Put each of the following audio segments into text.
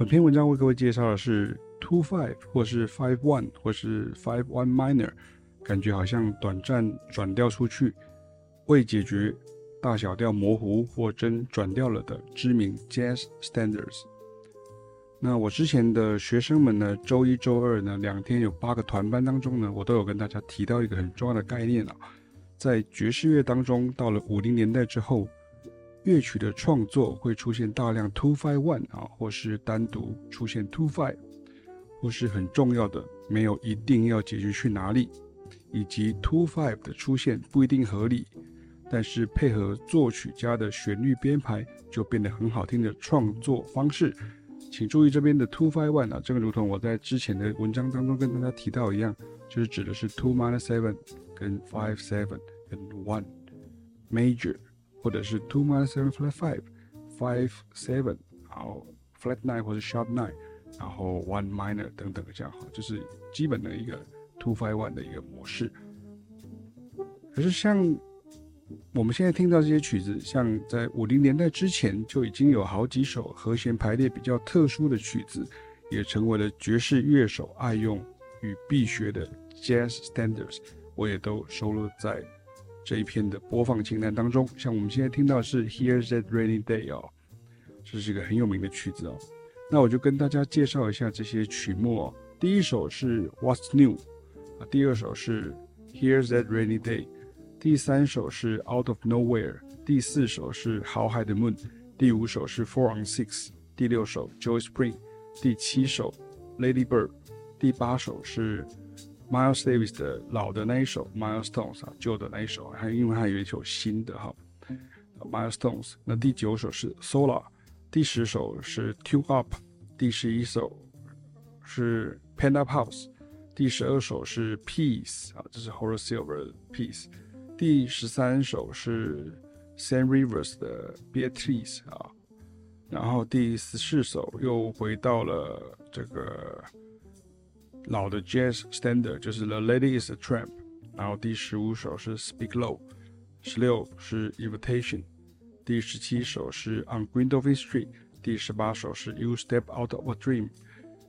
本篇文章为各位介绍的是 two five 或是 five one 或是 five one minor，感觉好像短暂转调出去，未解决大小调模糊或真转调了的知名 jazz standards。那我之前的学生们呢，周一、周二呢，两天有八个团班当中呢，我都有跟大家提到一个很重要的概念啊，在爵士乐当中，到了五零年代之后，乐曲的创作会出现大量 two five one 啊，或是单独出现 two five，或是很重要的没有一定要解决去哪里，以及 two five 的出现不一定合理，但是配合作曲家的旋律编排就变得很好听的创作方式。请注意这边的 two five one 啊，这个如同我在之前的文章当中跟大家提到一样，就是指的是 two minus seven 跟 five seven 跟 one major，或者是 two minus seven flat five five seven，然后 flat nine 或者 sharp nine，然后 one minor 等等这样哈，就是基本的一个 two five one 的一个模式。可是像我们现在听到这些曲子，像在五零年代之前就已经有好几首和弦排列比较特殊的曲子，也成为了爵士乐手爱用与必学的 jazz standards，我也都收录在这一篇的播放清单当中。像我们现在听到是 Here's That Rainy Day 哦，这是一个很有名的曲子哦。那我就跟大家介绍一下这些曲目哦。第一首是 What's New 啊，第二首是 Here's That Rainy Day。第三首是 Out of Nowhere，第四首是 How High the Moon，第五首是 Four on Six，第六首 Joy Spring，第七首 Lady Bird，第八首是 Miles Davis 的老的那一首 Milestones 啊，旧的那一首，还因为还有一首新的哈 Milestones。那第九首是 Solar，第十首是 Tune Up，第十一首是 Panda House，第十二首是 Peace 啊，这是 Horace Silver 的 Peace。第十三首是 Sam Rivers 的 Beatrice 啊，然后第十四首又回到了这个老的 Jazz Standard，就是 The Lady Is a Tramp，然后第十五首是 Speak Low，十六是 Invitation，第十七首是 On Grindlevan Street，第十八首是 You Step Out of a Dream，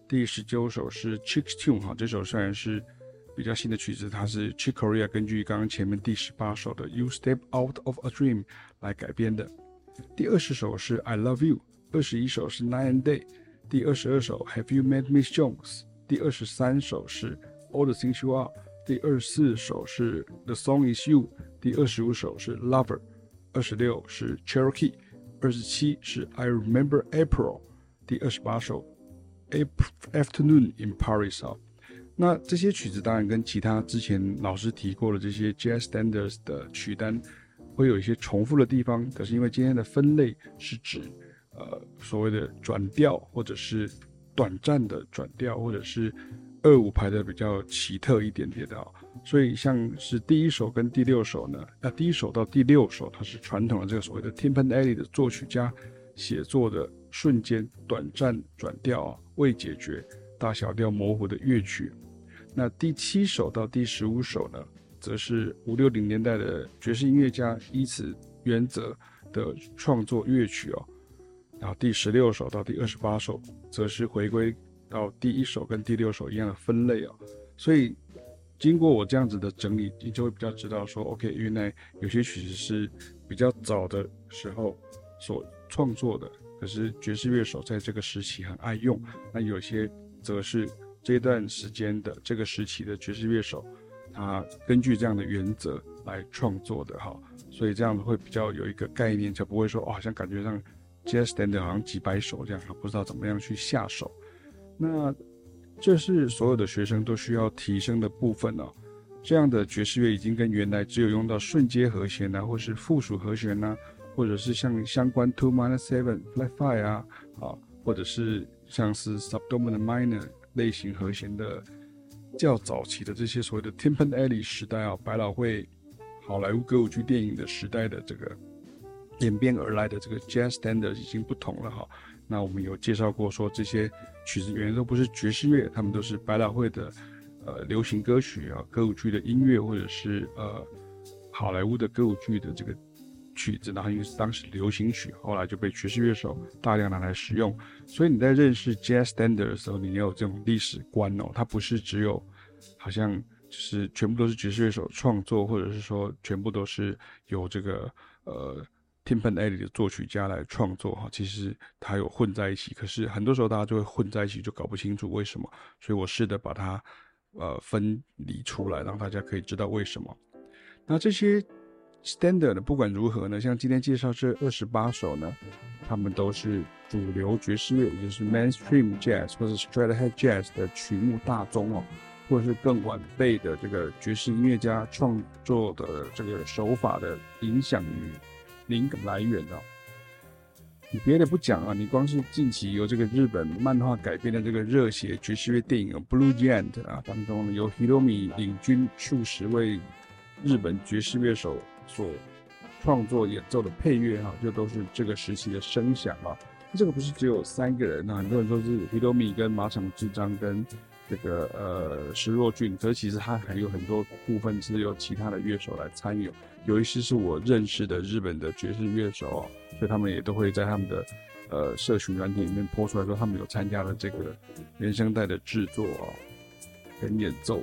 第十九首是 Chick Tune 哈，这首虽然是。比较新的曲子，它是 Chick Corea 根据刚刚前面第十八首的 You Step Out of a Dream 来改编的。第二十首是 I Love You，二十一首是 Night and Day，第二十二首 Have You Met Miss Jones， 第二十三首是 All the Things You Are，第二十四首是 The Song Is You，第二十五首是 Lover，二十六是 Cherokee，二十七是 I Remember April，第二十八首 April Afternoon in Paris 啊。那这些曲子当然跟其他之前老师提过的这些 Jazz Standards 的曲单会有一些重复的地方，可是因为今天的分类是指呃所谓的转调或者是短暂的转调，或者是二五排的比较奇特一点点的，所以像是第一首跟第六首呢，那第一首到第六首它是传统的这个所谓的 Timpan Alley 的作曲家写作的瞬间短暂转调啊，未解决大小调模糊的乐曲。那第七首到第十五首呢，则是五六零年代的爵士音乐家依此原则的创作乐曲哦。然后第十六首到第二十八首，则是回归到第一首跟第六首一样的分类哦。所以经过我这样子的整理，你就会比较知道说，OK，原来有些曲子是比较早的时候所创作的，可是爵士乐手在这个时期很爱用。那有些则是。这段时间的这个时期的爵士乐手，他根据这样的原则来创作的哈，所以这样子会比较有一个概念，就不会说哦，好像感觉上 jsstand 好像几百首这样，不知道怎么样去下手。那这是所有的学生都需要提升的部分哦。这样的爵士乐已经跟原来只有用到瞬接和弦啊，或是附属和弦啊，或者是像相关 two minor seven flat five 啊，啊，或者是像是 subdominant minor。类型和弦的较早期的这些所谓的 Timpan Alley 时代啊，百老汇、好莱坞歌舞剧电影的时代的这个演变而来的这个 Jazz Standard 已经不同了哈。那我们有介绍过说，这些曲子原来都不是爵士乐，他们都是百老汇的呃流行歌曲啊，歌舞剧的音乐，或者是呃好莱坞的歌舞剧的这个曲子，然后因为是当时流行曲，后来就被爵士乐手大量拿来使用。所以你在认识 Jazz Standard 的时候，你要有这种历史观哦，它不是只有好像就是全部都是爵士乐手创作，或者是说全部都是由这个呃 Tin Pan Alley 的作曲家来创作哈，其实它有混在一起。可是很多时候大家就会混在一起，就搞不清楚为什么。所以我试着把它呃分离出来，让大家可以知道为什么。那这些 standard 不管如何呢，像今天介绍这二十八首呢，他们都是主流爵士乐，也就是 mainstream jazz 或者 straight ahead jazz 的曲目大宗哦，或者是更晚辈的这个爵士音乐家创作的这个手法的影响与灵感来源的。你别的不讲啊，你光是近期由这个日本漫画改编的这个热血爵士乐电影《Blue Giant》啊当中，由 Hiromi 领军数十位。日本爵士乐手所创作演奏的配乐哈，就都是这个时期的声响啊。这个不是只有三个人啊，很多人说是 Hiromi 跟马场智章跟这个呃石若俊，可是其实他还有很多部分是由其他的乐手来参与。有一些是我认识的日本的爵士乐手啊，所以他们也都会在他们的呃社群软体里面 po 出来说，他们有参加了这个原声带的制作啊跟演奏。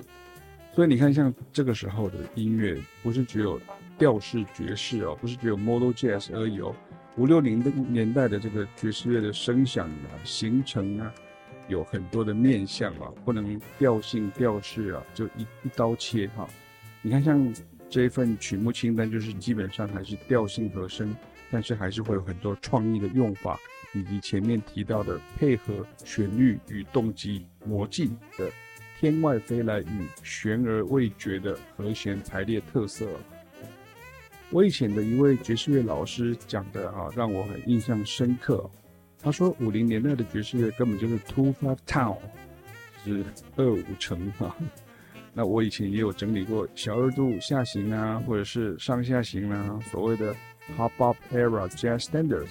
所以你看，像这个时候的音乐，不是只有调式爵士哦，不是只有 modal jazz 而已哦。五六零的年代的这个爵士乐的声响啊、形成啊，有很多的面向啊，不能调性调式啊，就一一刀切哈。你看，像这一份曲目清单，就是基本上还是调性和声，但是还是会有很多创意的用法，以及前面提到的配合旋律与动机魔镜的。天外飞来与悬而未决的和弦排列特色，我以前的一位爵士乐老师讲的啊，让我很印象深刻。他说，五零年代的爵士乐根本就是 two five town，是二五成哈。那我以前也有整理过小二度下行啊，或者是上下行啊，所谓的 hard bop era jazz standards。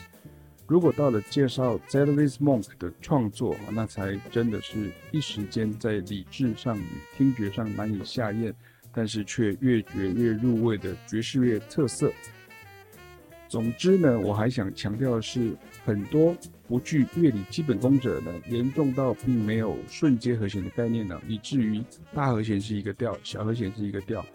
如果到了介绍 ZELIS MOK 的创作，那才真的是一时间在理智上与听觉上难以下咽，但是却越觉越入味的爵士乐特色。总之呢，我还想强调的是，很多不具乐理基本功者呢，严重到并没有顺阶和弦的概念呢，以至于大和弦是一个调，小和弦是一个调。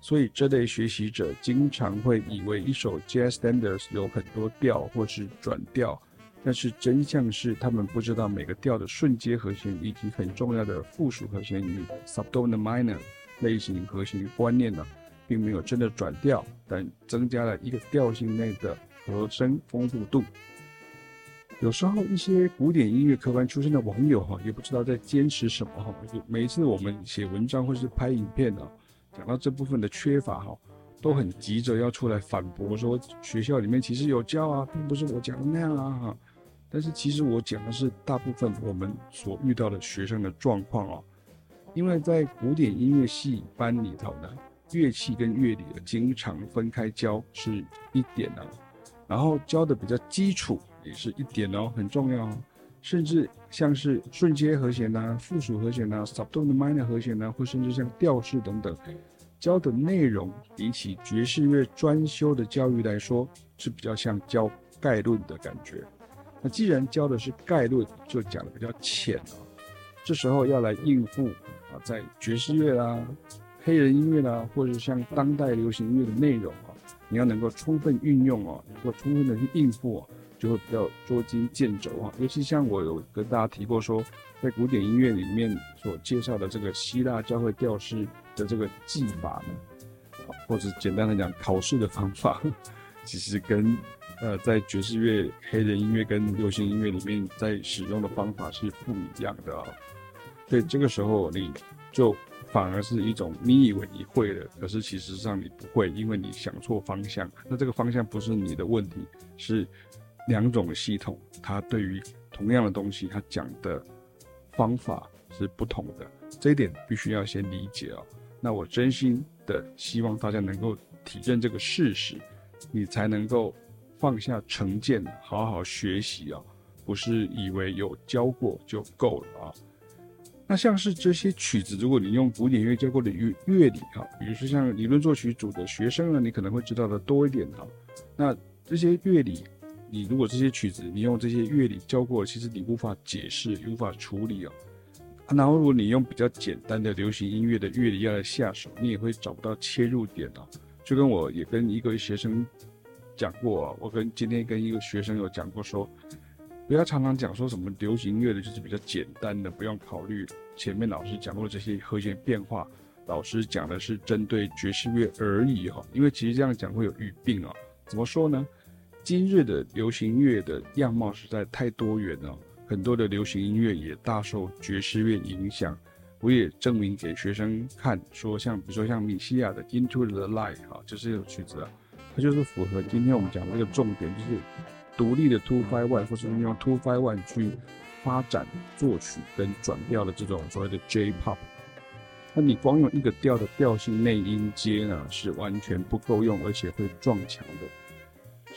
所以这类学习者经常会以为一首 Jazz Standards 有很多调或是转调，但是真相是他们不知道每个调的顺阶和弦以及很重要的附属和弦与 Subdominant Minor 类型和弦观念呢，并没有真的转调，但增加了一个调性内的和声丰富度。有时候一些古典音乐科班出身的网友哈，也不知道在坚持什么哈，每一次我们写文章或是拍影片呢。讲到这部分的缺乏哈，都很急着要出来反驳说学校里面其实有教啊，并不是我讲的那样啊哈。但是其实我讲的是大部分我们所遇到的学生的状况啊，因为在古典音乐系班里头呢，乐器跟乐理经常分开教是一点啊，然后教的比较基础也是一点哦，很重要哦。甚至像是顺阶和弦呐、附属和弦呐、subdominant minor 和弦呐、啊，或甚至像调式等等，教的内容比起爵士乐专修的教育来说，是比较像教概论的感觉。那既然教的是概论，就讲的比较浅了。这时候要来应付啊，在爵士乐啦、黑人音乐啦，或者像当代流行音乐的内容啊，你要能够充分运用啊，能够充分的去应付啊。就会比较捉襟见肘啊，尤其像我有跟大家提过说，在古典音乐里面所介绍的这个希腊教会调式的这个技法呢，或者简单的讲考试的方法，其实跟呃在爵士乐、黑人音乐跟流行音乐里面在使用的方法是不一样的啊，所以这个时候你就反而是一种你以为你会了，可是其实上你不会，因为你想错方向。那这个方向不是你的问题，是。两种系统，它对于同样的东西，它讲的方法是不同的，这一点必须要先理解哦。那我真心的希望大家能够体认这个事实，你才能够放下成见，好好学习啊，不是以为有教过就够了啊。那像是这些曲子，如果你用古典乐教过的乐乐理啊，比如说像理论作曲组的学生呢，你可能会知道的多一点哈。那这些乐理，你如果这些曲子你用这些乐理教过，其实你无法解释，也无法处理哦。然后如果你用比较简单的流行音乐的乐理要来下手，你也会找不到切入点哦。就跟我也跟一个学生讲过，我跟今天跟一个学生有讲过说。不要常常讲说什么流行音乐的就是比较简单的，不用考虑前面老师讲过的这些和弦变化。老师讲的是针对爵士乐而已哈，因为其实这样讲会有语病啊。怎么说呢？今日的流行乐的样貌实在太多元了，很多的流行音乐也大受爵士乐影响。我也证明给学生看，说像比如说像米西亚的《Into the Light》哈，就是这首曲子啊，它就是符合今天我们讲的那个重点，就是。独立的 two five one，或是用 two five one 去发展作曲跟转调的这种所谓的 J pop，那你光用一个调的调性内音阶呢，是完全不够用，而且会撞墙的。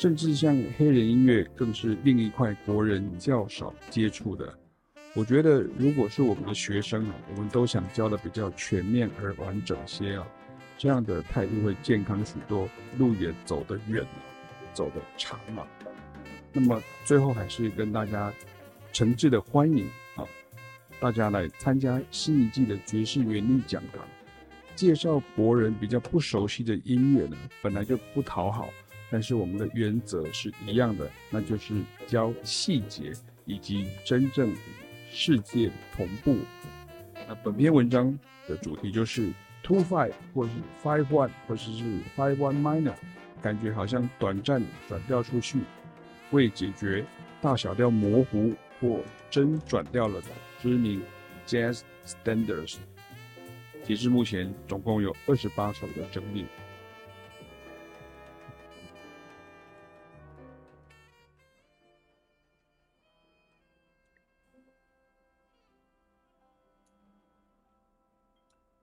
甚至像黑人音乐，更是另一块国人较少接触的。我觉得，如果是我们的学生啊，我们都想教的比较全面而完整些啊，这样的态度会健康许多，路也走得远了，走得长了。那么最后还是跟大家诚挚的欢迎啊，大家来参加新一季的爵士原力讲堂。介绍国人比较不熟悉的音乐呢，本来就不讨好，但是我们的原则是一样的，那就是教细节以及真正与世界同步。那本篇文章的主题就是 two five 或是 five one 或者是 five one minor，感觉好像短暂转调出去。为解决大小调模糊或真转调了的知名 Jazz Standards，截至目前总共有二十八首的整理。